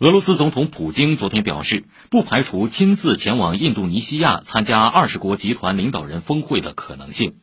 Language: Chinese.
俄罗斯总统普京昨天表示不排除亲自前往印度尼西亚参加二十国集团领导人峰会的可能性。